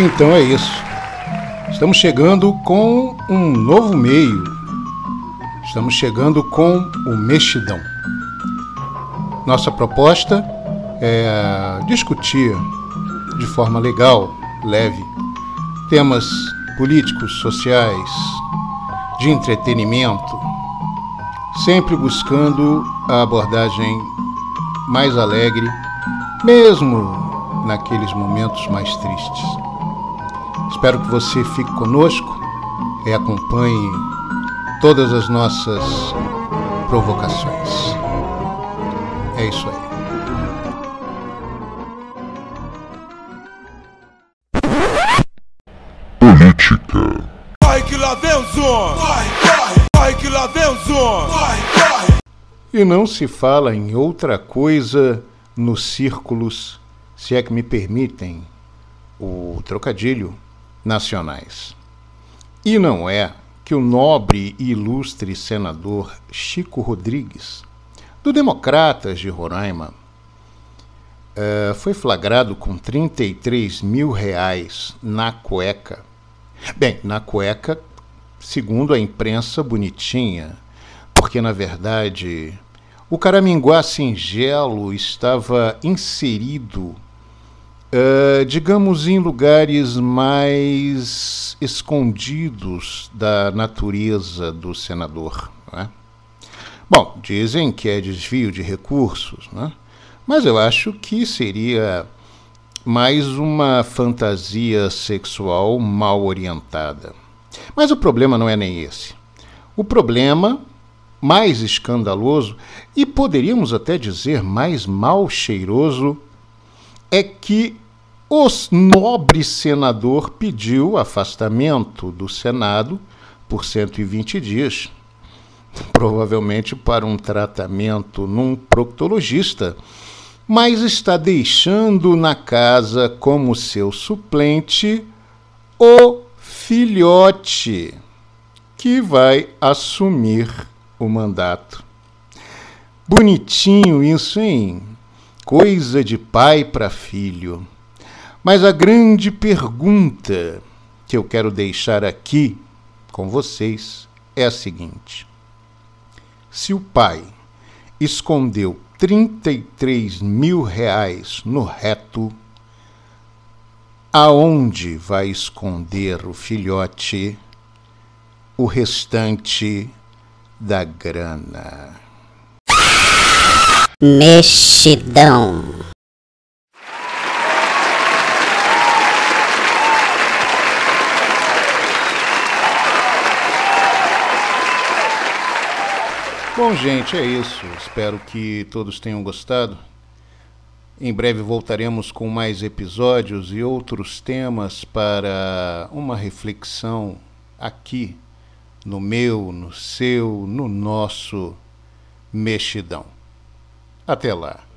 Então é isso. Estamos chegando com um novo meio. Estamos chegando com o Mexidão. Nossa proposta é discutir de forma legal, leve, temas políticos, sociais, de entretenimento, sempre buscando a abordagem mais alegre, mesmo naqueles momentos mais tristes. Espero que você fique conosco e acompanhe todas as nossas provocações. É isso aí. Política. Vai que lá vem o zoom! Vai, corre! Vai que lá vem o zoom! Vai, corre! E não se fala em outra coisa nos círculos, se é que me permitem o trocadilho, nacionais. E não é que o nobre e ilustre senador Chico Rodrigues, do Democratas de Roraima, eh, foi flagrado com 33 mil reais na cueca. Bem, na cueca, segundo a imprensa bonitinha, porque na verdade o caraminguá singelo estava inserido, uh, digamos, em lugares mais escondidos da natureza do senador. Né? Bom, dizem que é desvio de recursos, né? mas eu acho que seria mais uma fantasia sexual mal orientada. Mas o problema não é nem esse. O problema mais escandaloso e poderíamos até dizer mais mal cheiroso é que o nobre senador pediu afastamento do Senado por 120 dias, provavelmente para um tratamento num proctologista, mas está deixando na casa como seu suplente o filhote que vai assumir o mandato. Bonitinho isso, hein? Coisa de pai para filho. Mas a grande pergunta que eu quero deixar aqui com vocês é a seguinte: se o pai escondeu 33 mil reais no reto, aonde vai esconder o filhote o restante da grana. Mexidão. Bom, gente, é isso. Espero que todos tenham gostado. Em breve voltaremos com mais episódios e outros temas para uma reflexão aqui no meu, no seu, no nosso mexidão. Até lá.